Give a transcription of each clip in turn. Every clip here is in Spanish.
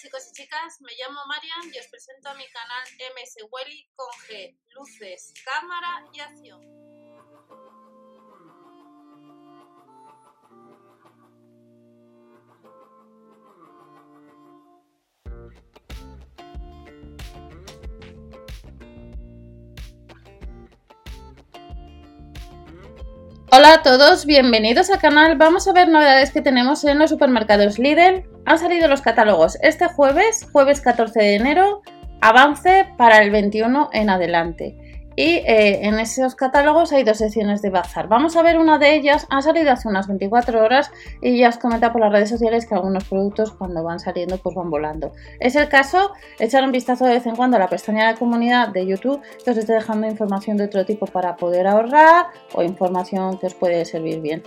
chicos y chicas, me llamo Marian y os presento a mi canal MS Welly con G, luces, cámara y acción. Hola a todos, bienvenidos al canal. Vamos a ver novedades que tenemos en los supermercados Lidl. Han salido los catálogos este jueves, jueves 14 de enero, avance para el 21 en adelante. Y eh, en esos catálogos hay dos secciones de bazar. Vamos a ver una de ellas. Ha salido hace unas 24 horas y ya os comenta por las redes sociales que algunos productos cuando van saliendo pues van volando. Es el caso, echar un vistazo de vez en cuando a la pestaña de comunidad de YouTube que os esté dejando información de otro tipo para poder ahorrar o información que os puede servir bien.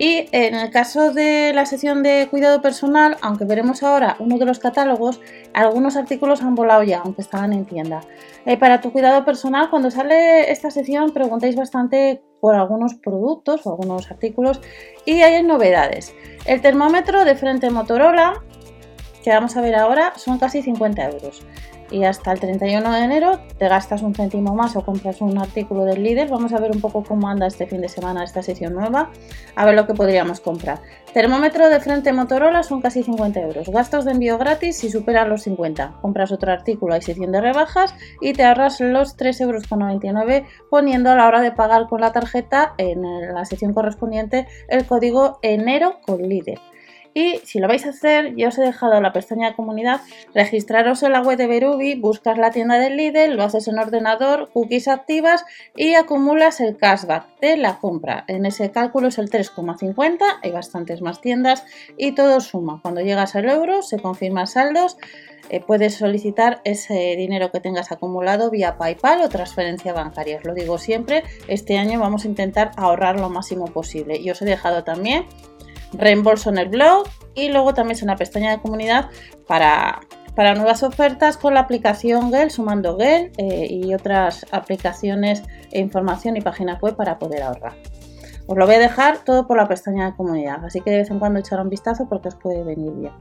Y en el caso de la sección de cuidado personal, aunque veremos ahora uno de los catálogos, algunos artículos han volado ya, aunque estaban en tienda. Eh, para tu cuidado personal, cuando sale esta sección, preguntáis bastante por algunos productos o algunos artículos y hay novedades. El termómetro de frente Motorola, que vamos a ver ahora, son casi 50 euros y hasta el 31 de enero te gastas un céntimo más o compras un artículo del líder. Vamos a ver un poco cómo anda este fin de semana esta sesión nueva, a ver lo que podríamos comprar. Termómetro de frente Motorola son casi 50 euros. Gastos de envío gratis si superan los 50. Compras otro artículo, hay sección de rebajas y te ahorras los 3,99 euros poniendo a la hora de pagar con la tarjeta en la sección correspondiente el código enero con líder. Y si lo vais a hacer, ya os he dejado la pestaña de comunidad, registraros en la web de Berubi, buscas la tienda del Lidl, lo haces en ordenador, cookies activas y acumulas el cashback de la compra. En ese cálculo es el 3,50, hay bastantes más tiendas y todo suma. Cuando llegas al euro, se confirman saldos, eh, puedes solicitar ese dinero que tengas acumulado vía PayPal o transferencia bancaria. Os lo digo siempre, este año vamos a intentar ahorrar lo máximo posible. Y os he dejado también reembolso en el blog y luego también es una pestaña de comunidad para, para nuevas ofertas con la aplicación Gel, sumando Gel eh, y otras aplicaciones e información y páginas web para poder ahorrar. Os lo voy a dejar todo por la pestaña de comunidad, así que de vez en cuando echar un vistazo porque os puede venir bien.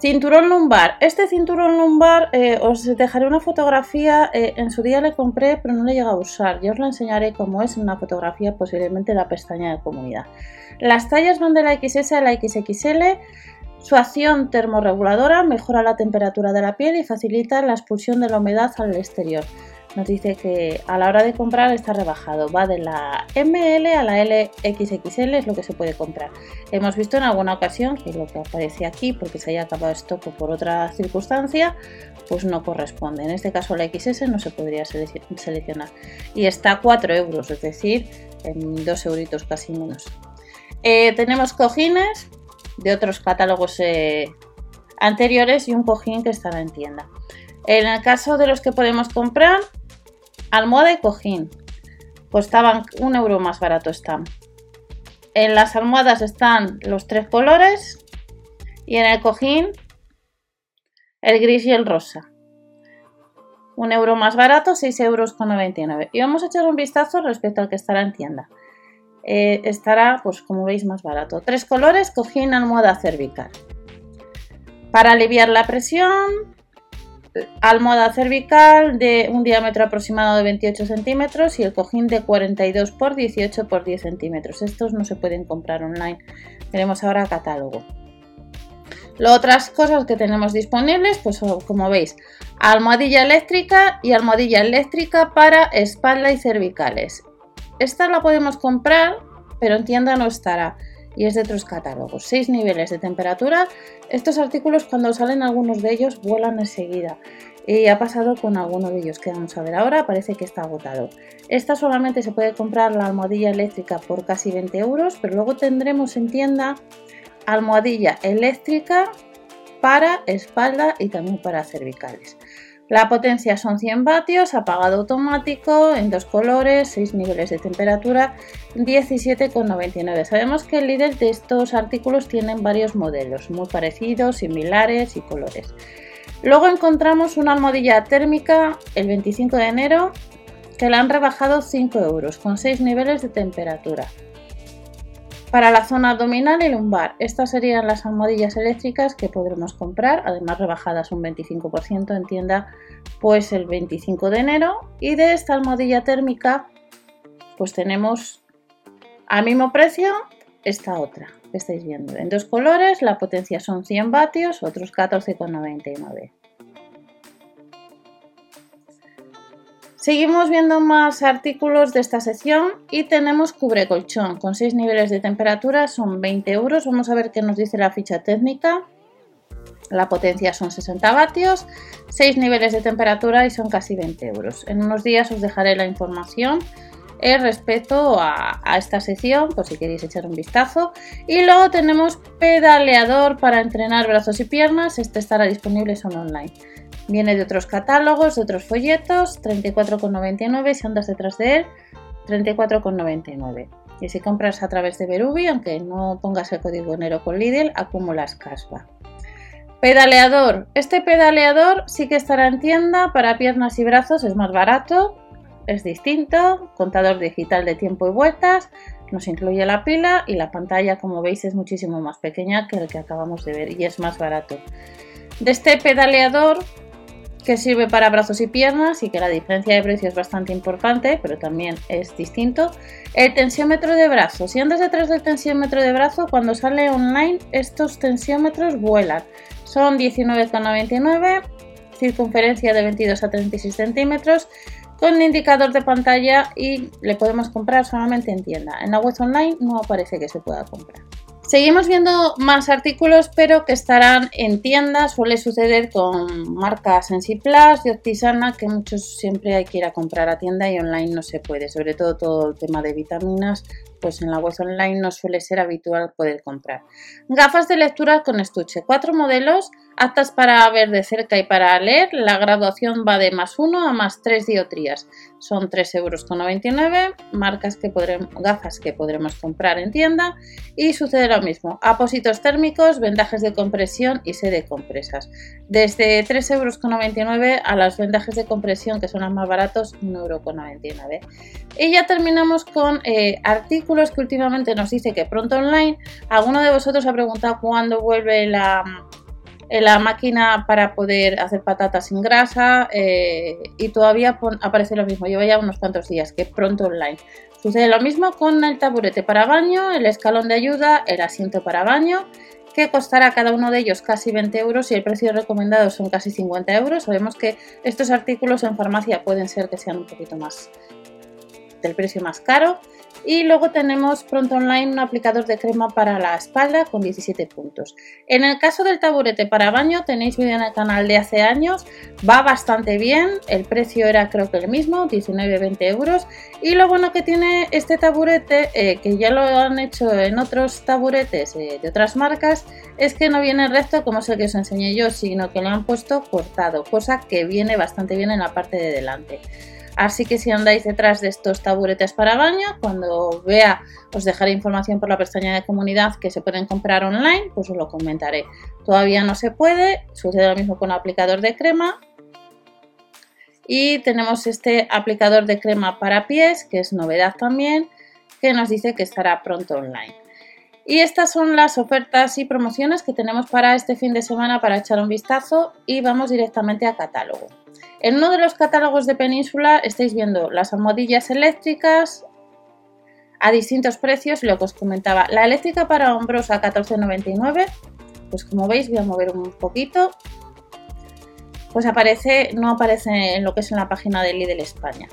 Cinturón lumbar. Este cinturón lumbar eh, os dejaré una fotografía. Eh, en su día le compré, pero no le llega a usar. Ya os lo enseñaré cómo es en una fotografía, posiblemente en la pestaña de comunidad. Las tallas van de la XS a la XXL. Su acción termorreguladora mejora la temperatura de la piel y facilita la expulsión de la humedad al exterior nos dice que a la hora de comprar está rebajado. Va de la ML a la LXXL, es lo que se puede comprar. Hemos visto en alguna ocasión que lo que aparece aquí, porque se haya acabado stock o por otra circunstancia, pues no corresponde. En este caso la XS no se podría seleccionar. Y está a 4 euros, es decir, en 2 euritos casi menos. Eh, tenemos cojines de otros catálogos eh, anteriores y un cojín que estaba en tienda. En el caso de los que podemos comprar, Almohada y cojín. Costaban un euro más barato están. En las almohadas están los tres colores y en el cojín el gris y el rosa. Un euro más barato, 6 euros con 99. Y vamos a echar un vistazo respecto al que estará en tienda. Eh, estará, pues como veis, más barato. Tres colores, cojín, almohada cervical. Para aliviar la presión, almohada cervical de un diámetro aproximado de 28 centímetros y el cojín de 42 por 18 por 10 centímetros. Estos no se pueden comprar online. Tenemos ahora catálogo. Las otras cosas que tenemos disponibles, pues como veis, almohadilla eléctrica y almohadilla eléctrica para espalda y cervicales. Esta la podemos comprar, pero en tienda no estará y es de otros catálogos. 6 niveles de temperatura. Estos artículos cuando salen algunos de ellos vuelan enseguida. Y ha pasado con alguno de ellos que vamos a ver ahora, parece que está agotado. Esta solamente se puede comprar la almohadilla eléctrica por casi 20 euros, pero luego tendremos en tienda almohadilla eléctrica para espalda y también para cervicales. La potencia son 100 vatios, apagado automático, en dos colores, 6 niveles de temperatura, 17,99. Sabemos que el líder de estos artículos tienen varios modelos, muy parecidos, similares y colores. Luego encontramos una almohadilla térmica el 25 de enero que la han rebajado 5 euros con 6 niveles de temperatura para la zona abdominal y lumbar. Estas serían las almohadillas eléctricas que podremos comprar, además rebajadas un 25% en tienda pues el 25 de enero. Y de esta almohadilla térmica pues tenemos al mismo precio esta otra que estáis viendo. En dos colores, la potencia son 100 vatios, otros 14,99. Seguimos viendo más artículos de esta sección y tenemos cubre colchón con 6 niveles de temperatura, son 20 euros. Vamos a ver qué nos dice la ficha técnica. La potencia son 60 vatios, 6 niveles de temperatura y son casi 20 euros. En unos días os dejaré la información eh, respecto a, a, esta sección, por si queréis echar un vistazo. Y luego tenemos pedaleador para entrenar brazos y piernas. Este estará disponible solo online. Viene de otros catálogos, de otros folletos, 34,99 si andas detrás de él, 34,99. Y si compras a través de Berubi, aunque no pongas el código enero con Lidl, acumulas cashback. Pedaleador. Este pedaleador sí que estará en tienda para piernas y brazos, es más barato, es distinto, contador digital de tiempo y vueltas, nos incluye la pila y la pantalla, como veis, es muchísimo más pequeña que el que acabamos de ver y es más barato. De este pedaleador que sirve para brazos y piernas y que la diferencia de precio es bastante importante, pero también es distinto. El tensiómetro de brazo. Si andas detrás del tensiómetro de brazo, cuando sale online, estos tensiómetros vuelan. Son 19,99, circunferencia de 22 a 36 centímetros, con indicador de pantalla y le podemos comprar solamente en tienda. En la web online no aparece que se pueda comprar. Seguimos viendo más artículos, pero que estarán en tiendas. Suele suceder con marcas Plus y Optisana, que muchos siempre hay que ir a comprar a tienda y online no se puede. Sobre todo todo el tema de vitaminas, pues en la web online no suele ser habitual poder comprar. Gafas de lectura con estuche. Cuatro modelos aptas para ver de cerca y para leer. La graduación va de más 1 a más 3 diotrías. Son 3,99 euros. Marcas que podremos, gafas que podremos comprar en tienda. Y sucede lo mismo. Apósitos térmicos, vendajes de compresión y sede compresas. Desde 3,99 euros a las vendajes de compresión que son las más baratos, 1,99 euro. Y ya terminamos con eh, artículos que últimamente nos dice que pronto online. Alguno de vosotros ha preguntado cuándo vuelve la la máquina para poder hacer patatas sin grasa eh, y todavía aparece lo mismo. Llevo ya unos cuantos días que pronto online. Sucede lo mismo con el taburete para baño, el escalón de ayuda, el asiento para baño, que costará cada uno de ellos casi 20 euros y el precio recomendado son casi 50 euros. Sabemos que estos artículos en farmacia pueden ser que sean un poquito más del precio más caro. Y luego tenemos pronto online un aplicador de crema para la espalda con 17 puntos. En el caso del taburete para baño tenéis vídeo en el canal de hace años, va bastante bien, el precio era creo que el mismo, 19-20 euros. Y lo bueno que tiene este taburete, eh, que ya lo han hecho en otros taburetes eh, de otras marcas, es que no viene recto como es el que os enseñé yo, sino que lo han puesto cortado, cosa que viene bastante bien en la parte de delante. Así que si andáis detrás de estos taburetes para baño, cuando vea os dejaré información por la pestaña de comunidad que se pueden comprar online, pues os lo comentaré. Todavía no se puede, sucede lo mismo con el aplicador de crema. Y tenemos este aplicador de crema para pies, que es novedad también, que nos dice que estará pronto online. Y estas son las ofertas y promociones que tenemos para este fin de semana para echar un vistazo y vamos directamente a catálogo. En uno de los catálogos de Península estáis viendo las almohadillas eléctricas a distintos precios, lo que os comentaba. La eléctrica para hombros a 14,99, pues como veis voy a mover un poquito, pues aparece, no aparece en lo que es en la página de Lidl España.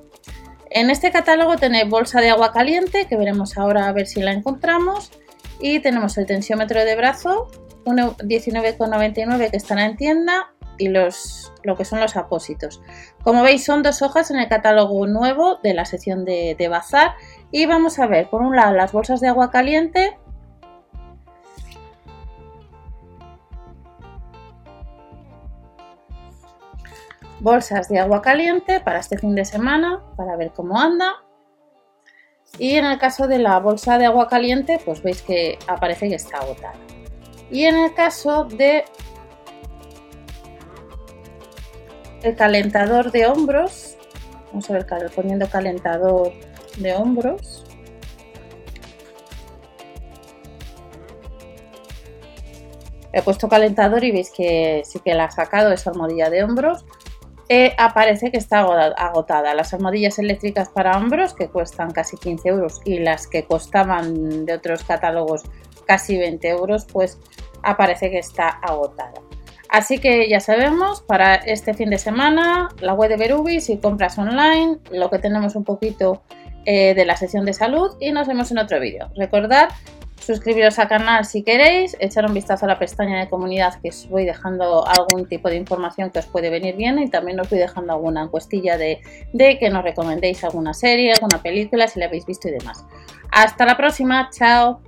En este catálogo tenéis bolsa de agua caliente, que veremos ahora a ver si la encontramos, y tenemos el tensiómetro de brazo, 19,99 que estará en tienda, y los, lo que son los apósitos. Como veis son dos hojas en el catálogo nuevo de la sección de, bazar. Y vamos a ver por un lado las bolsas de agua caliente. Bolsas de agua caliente para este fin de semana para ver cómo anda. Y en el caso de la bolsa de agua caliente pues veis que aparece que está agotada. Y en el caso de el calentador de hombros. Vamos a ver, poniendo calentador de hombros. He puesto calentador y veis que sí que la ha sacado esa almohadilla de hombros. Eh, aparece que está agotada. Las almohadillas eléctricas para hombros, que cuestan casi 15 euros, y las que costaban de otros catálogos casi 20 euros, pues aparece que está agotada. Así que ya sabemos, para este fin de semana, la web de Berubi, si compras online, lo que tenemos un poquito eh, de la sesión de salud y nos vemos en otro vídeo. Recordad suscribiros al canal si queréis, echar un vistazo a la pestaña de comunidad que os voy dejando algún tipo de información que os puede venir bien y también os voy dejando alguna encuestilla de, de que nos recomendéis alguna serie, alguna película, si la habéis visto y demás. Hasta la próxima, chao.